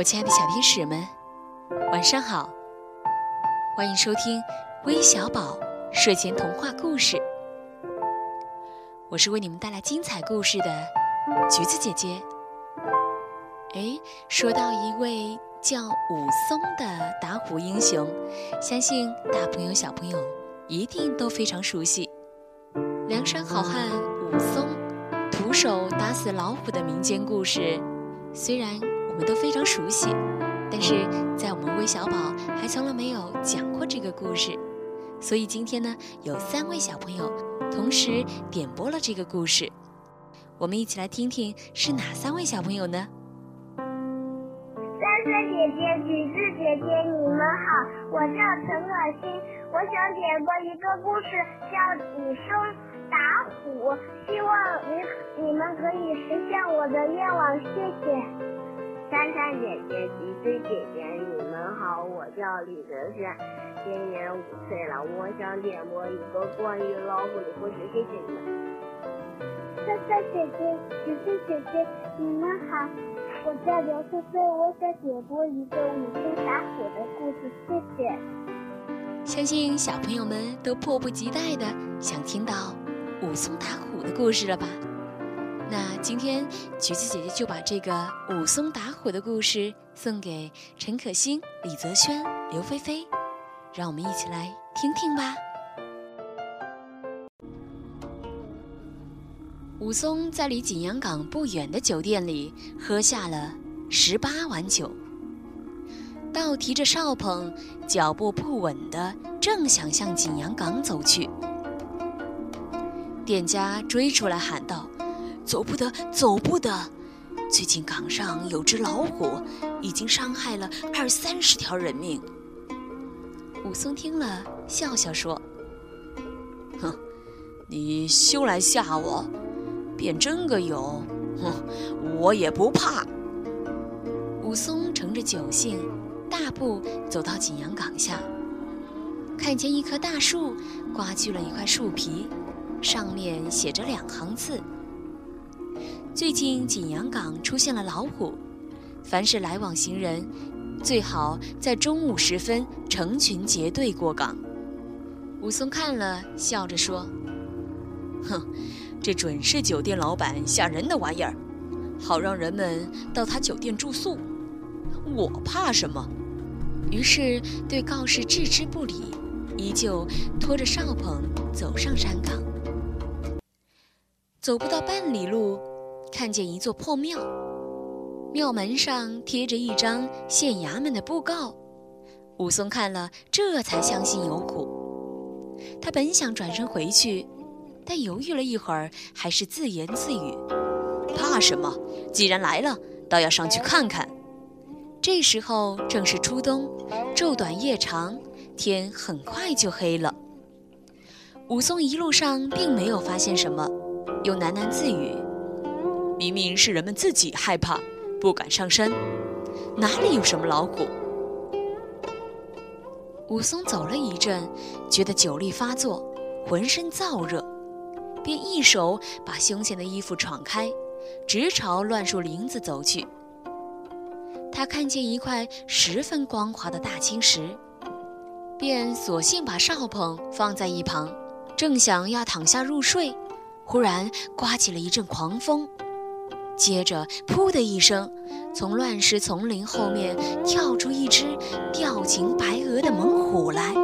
我亲爱的小天使们，晚上好！欢迎收听微小宝睡前童话故事。我是为你们带来精彩故事的橘子姐姐。哎，说到一位叫武松的打虎英雄，相信大朋友小朋友一定都非常熟悉。梁山好汉武松徒手打死老虎的民间故事，虽然。我们都非常熟悉，但是在我们微小宝还从来没有讲过这个故事，所以今天呢，有三位小朋友同时点播了这个故事，我们一起来听听是哪三位小朋友呢？三三姐姐、橘子姐姐，你们好，我叫陈可欣，我想点播一个故事，叫《武松打虎》，希望你你们可以实现我的愿望，谢谢。珊珊姐姐、橘子姐姐，你们好，我叫李泽轩，今年五岁了，我想点播一个关于老虎的故事，谢谢你们。珊珊姐姐、橘子姐姐，你们好，我叫刘思思，我想点播一个武松打虎的故事，谢谢。相信小朋友们都迫不及待的想听到武松打虎的故事了吧？那今天橘子姐姐就把这个武松打虎的故事送给陈可辛、李泽轩、刘菲菲，让我们一起来听听吧。武松在离景阳冈不远的酒店里喝下了十八碗酒，倒提着哨棚，脚步不稳的正想向景阳冈走去，店家追出来喊道。走不得，走不得！最近岗上有只老虎，已经伤害了二三十条人命。武松听了，笑笑说：“哼，你休来吓我，便真个有，哼，我也不怕。”武松乘着酒兴，大步走到景阳冈下，看见一棵大树，刮去了一块树皮，上面写着两行字。最近景阳冈出现了老虎，凡是来往行人，最好在中午时分成群结队过岗。武松看了，笑着说：“哼，这准是酒店老板吓人的玩意儿，好让人们到他酒店住宿。我怕什么？”于是对告示置之不理，依旧拖着哨棚走上山岗。走不到半里路。看见一座破庙，庙门上贴着一张县衙门的布告。武松看了，这才相信有苦。他本想转身回去，但犹豫了一会儿，还是自言自语：“怕什么？既然来了，倒要上去看看。”这时候正是初冬，昼短夜长，天很快就黑了。武松一路上并没有发现什么，又喃喃自语。明明是人们自己害怕，不敢上山，哪里有什么老虎？武松走了一阵，觉得酒力发作，浑身燥热，便一手把胸前的衣服敞开，直朝乱树林子走去。他看见一块十分光滑的大青石，便索性把哨棚放在一旁，正想要躺下入睡，忽然刮起了一阵狂风。接着，噗的一声，从乱石丛林后面跳出一只吊颈白额的猛虎来。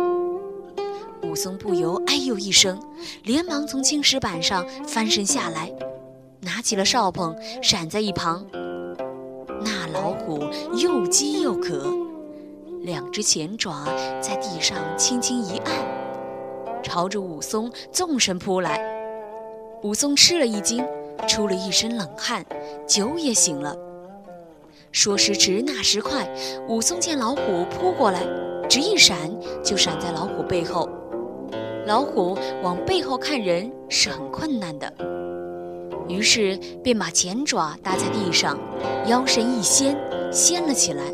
武松不由哎呦一声，连忙从青石板上翻身下来，拿起了哨棒，闪在一旁。那老虎又饥又渴，两只前爪在地上轻轻一按，朝着武松纵身扑来。武松吃了一惊。出了一身冷汗，酒也醒了。说时迟，那时快，武松见老虎扑过来，只一闪就闪在老虎背后。老虎往背后看人是很困难的，于是便把前爪搭在地上，腰身一掀，掀了起来。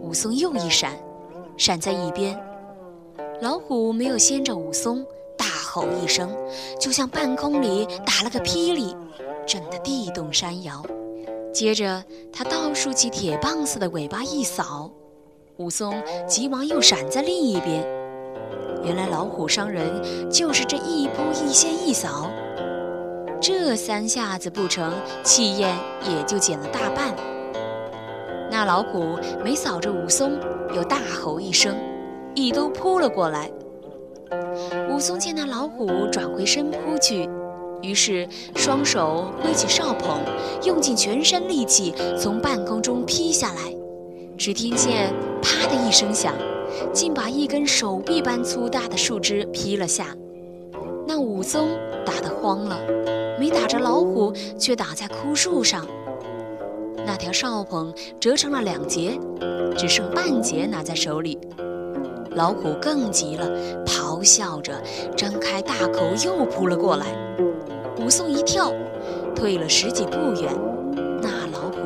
武松又一闪，闪在一边。老虎没有掀着武松。吼一声，就像半空里打了个霹雳，震得地动山摇。接着，他倒竖起铁棒似的尾巴一扫，武松急忙又闪在另一边。原来老虎伤人就是这一扑一掀一扫，这三下子不成，气焰也就减了大半。那老虎没扫着武松，又大吼一声，一兜扑了过来。武松见那老虎转回身扑去，于是双手挥起哨棚，用尽全身力气从半空中劈下来。只听见“啪”的一声响，竟把一根手臂般粗大的树枝劈了下。那武松打得慌了，没打着老虎，却打在枯树上。那条哨棚折成了两截，只剩半截拿在手里。老虎更急了，咆哮着，张开大口又扑了过来。武松一跳，退了十几步远。那老虎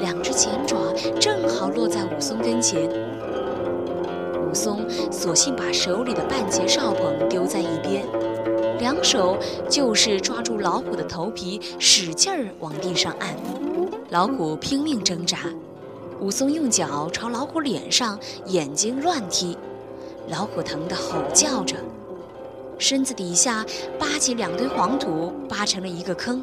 两只前爪正好落在武松跟前。武松索性把手里的半截哨棚丢在一边，两手就是抓住老虎的头皮，使劲儿往地上按。老虎拼命挣扎，武松用脚朝老虎脸上、眼睛乱踢。老虎疼得吼叫着，身子底下扒起两堆黄土，扒成了一个坑。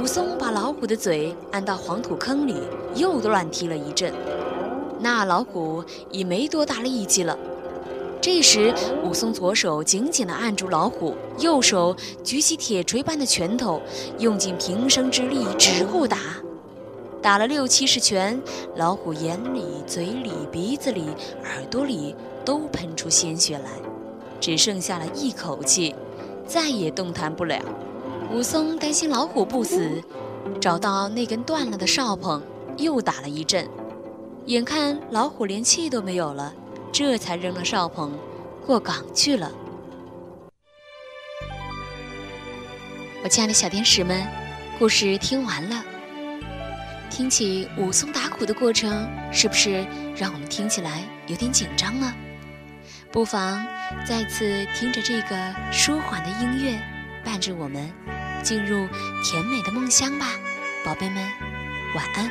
武松把老虎的嘴按到黄土坑里，又乱踢了一阵。那老虎已没多大力气了。这时，武松左手紧紧地按住老虎，右手举起铁锤般的拳头，用尽平生之力只顾打。打了六七十拳，老虎眼里、嘴里、鼻子里、耳朵里都喷出鲜血来，只剩下了一口气，再也动弹不了。武松担心老虎不死，找到那根断了的哨棚，又打了一阵。眼看老虎连气都没有了，这才扔了哨棚，过岗去了。我亲爱的小天使们，故事听完了。听起武松打鼓的过程，是不是让我们听起来有点紧张呢？不妨再次听着这个舒缓的音乐，伴着我们进入甜美的梦乡吧，宝贝们，晚安。